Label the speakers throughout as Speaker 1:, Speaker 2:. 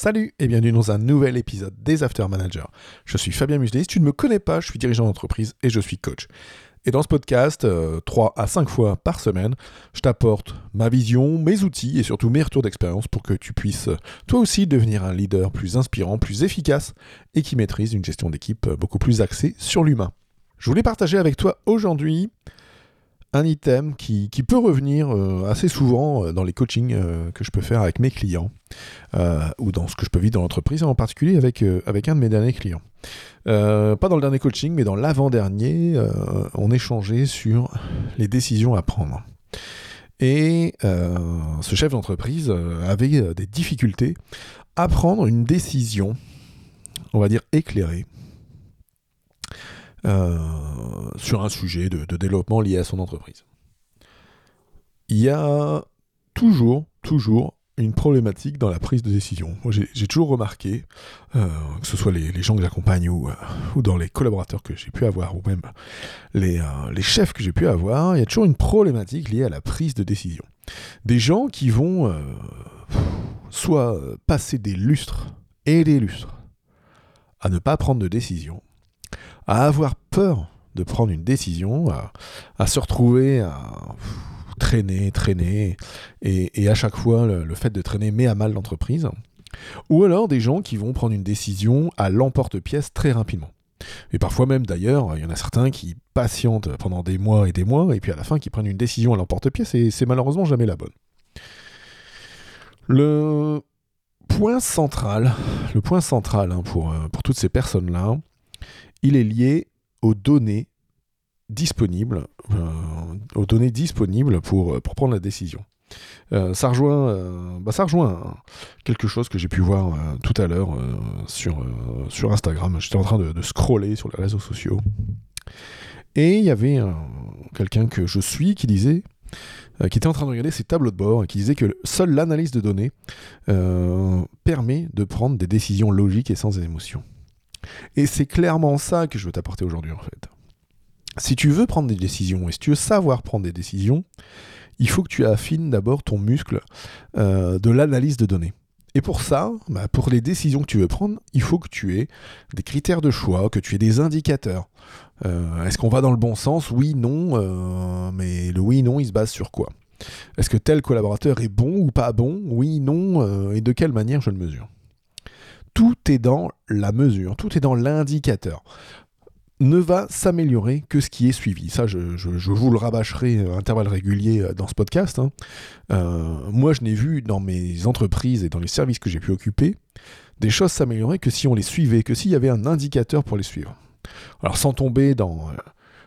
Speaker 1: Salut et bienvenue dans un nouvel épisode des After Managers. Je suis Fabien si tu ne me connais pas, je suis dirigeant d'entreprise et je suis coach. Et dans ce podcast, 3 euh, à 5 fois par semaine, je t'apporte ma vision, mes outils et surtout mes retours d'expérience pour que tu puisses toi aussi devenir un leader plus inspirant, plus efficace et qui maîtrise une gestion d'équipe beaucoup plus axée sur l'humain. Je voulais partager avec toi aujourd'hui un item qui, peut revenir euh, assez souvent euh, dans les coachings euh, que je peux faire avec mes clients ou dans ce que je peux vivre dans l'entreprise, en particulier avec, un de mes derniers clients. pas dans le dernier coaching, mais dans l'avant-dernier, on échangeait sur les décisions à prendre. Et ce chef d'entreprise avait des difficultés à prendre une décision, on va dire éclairée, sur un sujet de, développement lié à son entreprise. Il y a toujours, toujours une problématique dans la prise de décision. Moi, j'ai toujours remarqué, euh, que ce soit les, gens que j'accompagne ou, euh, ou, dans les collaborateurs que j'ai pu avoir, ou même les, les chefs que j'ai pu avoir, il y a toujours une problématique liée à la prise de décision. Des gens qui vont soit passer des lustres et des lustres à ne pas prendre de décision, à avoir peur de prendre une décision, à, se retrouver à traîner, traîner, et, à chaque fois le, fait de traîner met à mal l'entreprise. Ou alors des gens qui vont prendre une décision à l'emporte-pièce très rapidement. Et parfois même d'ailleurs, il y en a certains qui patientent pendant des mois et des mois, et puis à la fin qui prennent une décision à l'emporte-pièce, et c'est malheureusement jamais la bonne. Le point central, le point central hein, pour, euh, pour toutes ces personnes-là, il est lié aux données disponibles, euh, aux données disponibles pour, euh, pour prendre la décision. Euh, ça, rejoint, bah ça rejoint quelque chose que j'ai pu voir tout à l'heure sur, sur Instagram. J'étais en train de, scroller sur les réseaux sociaux. Et il y avait quelqu'un que je suis qui disait, qui était en train de regarder ses tableaux de bord et qui disait que seule l'analyse de données permet de prendre des décisions logiques et sans émotion. Et c'est clairement ça que je veux t'apporter aujourd'hui en fait. Si tu veux prendre des décisions et si tu veux savoir prendre des décisions, il faut que tu affines d'abord ton muscle euh, de l'analyse de données. Et pour ça, bah, pour les décisions que tu veux prendre, il faut que tu aies des critères de choix, que tu aies des indicateurs. Euh, est-ce qu'on va dans le bon sens? Oui, non. Euh, mais le oui, non, il se base sur quoi? Est-ce que tel collaborateur est bon ou pas bon? Oui, non. et de quelle manière je le mesure? Tout est dans la mesure, tout est dans l'indicateur. Ne va s'améliorer que ce qui est suivi. Ça, je, vous le rabâcherai à intervalles réguliers euh, dans ce podcast. Hein. Euh, moi, je n'ai vu dans mes entreprises et dans les services que j'ai pu occuper des choses s'améliorer que si on les suivait, que s'il y avait un indicateur pour les suivre. Alors, sans tomber dans, euh,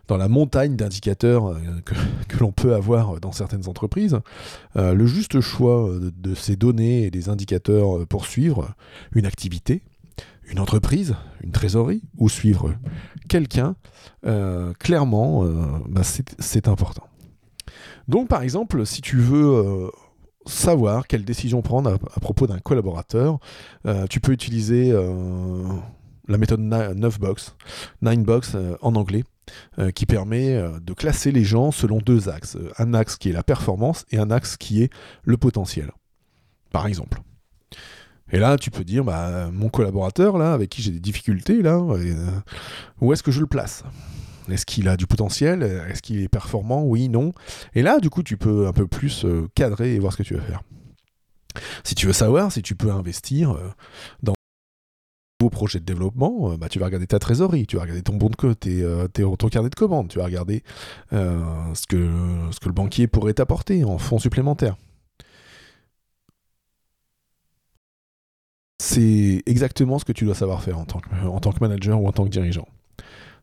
Speaker 1: dans la montagne d'indicateurs euh, que, l'on peut avoir dans certaines entreprises, euh, le juste choix de, ces données et des indicateurs pour suivre une activité, une entreprise, une trésorerie, ou suivre quelqu'un, euh, clairement, bah, c'est important. Donc par exemple, si tu veux savoir quelle décision prendre à, propos d'un collaborateur, tu peux utiliser la méthode 9box, 9box en anglais, euh, qui permet euh, de classer les gens selon deux axes. Un axe qui est la performance et un axe qui est le potentiel. Par exemple. Et là, tu peux dire, bah, mon collaborateur, là, avec qui j'ai des difficultés, là, euh, où est-ce que je le place? Est-ce qu'il a du potentiel? Est-ce qu'il est performant? Oui, non. Et là, du coup, tu peux un peu plus cadrer et voir ce que tu veux faire. Si tu veux savoir si tu peux investir dans projet de développement, euh, bah, tu vas regarder ta trésorerie, tu vas regarder ton bon de tes, euh, ton carnet de commandes, tu vas regarder euh, ce, que, ce que le banquier pourrait t'apporter en fonds supplémentaires. C'est exactement ce que tu dois savoir faire en tant, que, en tant que manager ou en tant que dirigeant.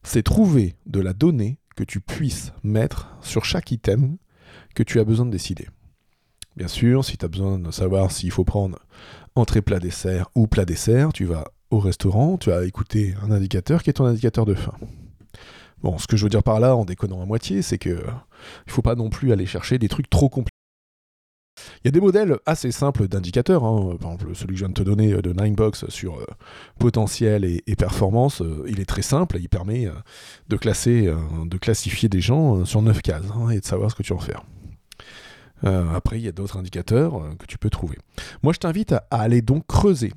Speaker 1: C'est trouver de la donnée que tu puisses mettre sur chaque item que tu as besoin de décider. Bien sûr, si tu as besoin de savoir s'il faut prendre entrée plat dessert ou plat dessert, tu vas au restaurant, tu as écouté un indicateur qui est ton indicateur de faim. Bon, ce que je veux dire par là, en déconnant à moitié, c'est que il faut pas non plus aller chercher des trucs trop compliqués. Il y a des modèles assez simples d'indicateurs. Hein. Par exemple, celui que je viens de te donner euh, de Ninebox sur euh, potentiel et, performance, euh, il est très simple il permet de classer, de classifier des gens sur 9 cases hein, et de savoir ce que tu en fais. après, il y a d'autres indicateurs que tu peux trouver. Moi, je t'invite à aller donc creuser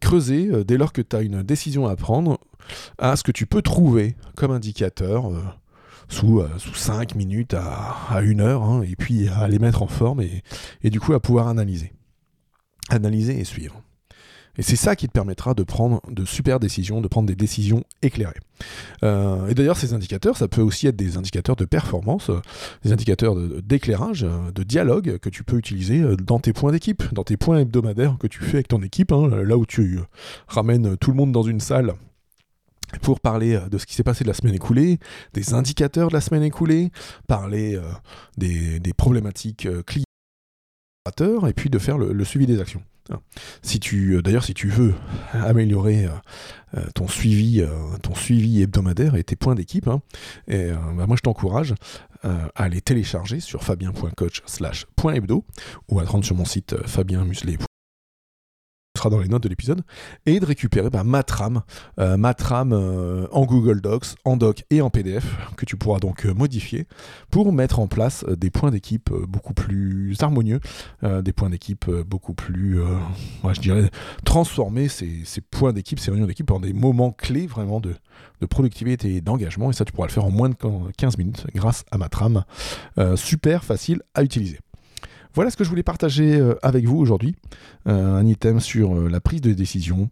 Speaker 1: creuser dès lors que tu as une décision à prendre à ce que tu peux trouver comme indicateur sous, sous 5 minutes à, à 1 heure, hein, et puis à les mettre en forme et du coup à pouvoir analyser. Analyser et suivre. Et c'est ça qui te permettra de prendre de super décisions, de prendre des décisions éclairées. Euh, et d'ailleurs, ces indicateurs, ça peut aussi être des indicateurs de performance, euh, des indicateurs d'éclairage, euh, de, dialogue que tu peux utiliser dans tes points d'équipe, dans tes points hebdomadaires que tu fais avec ton équipe, hein, là où tu ramènes tout le monde dans une salle pour parler de ce qui s'est passé de la semaine écoulée, des indicateurs de la semaine écoulée, parler des, problématiques clients et puis de faire le suivi des actions. Tu, euh, d'ailleurs, si tu veux améliorer euh, euh, ton suivi, hebdomadaire et tes points d'équipe, hein, bah, moi je t'encourage à les télécharger sur fabien.coach/hebdo ou à te rendre sur mon site fabienmuselet.com dans les notes de l'épisode, et de récupérer bah, ma trame, euh, ma trame euh, en Google Docs, en doc et en PDF, que tu pourras donc euh, modifier pour mettre en place des points d'équipe beaucoup plus harmonieux, des points d'équipe beaucoup plus, moi je dirais, transformer ces, ces points d'équipe, ces réunions d'équipe en des moments clés vraiment de, de productivité et d'engagement, et ça tu pourras le faire en moins de 15 minutes grâce à ma trame, super facile à utiliser. Voilà ce que je voulais partager euh, avec vous aujourd'hui. Euh, un item sur euh, la prise de décision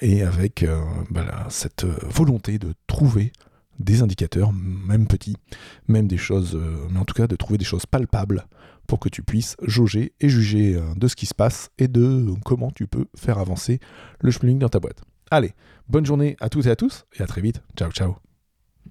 Speaker 1: et avec bah, cette volonté de trouver des indicateurs, même petits, même des choses, mais en tout cas de trouver des choses palpables pour que tu puisses jauger et juger de ce qui se passe et de comment tu peux faire avancer le schmilling dans ta boîte. Allez, bonne journée à toutes et à tous et à très vite. Ciao ciao.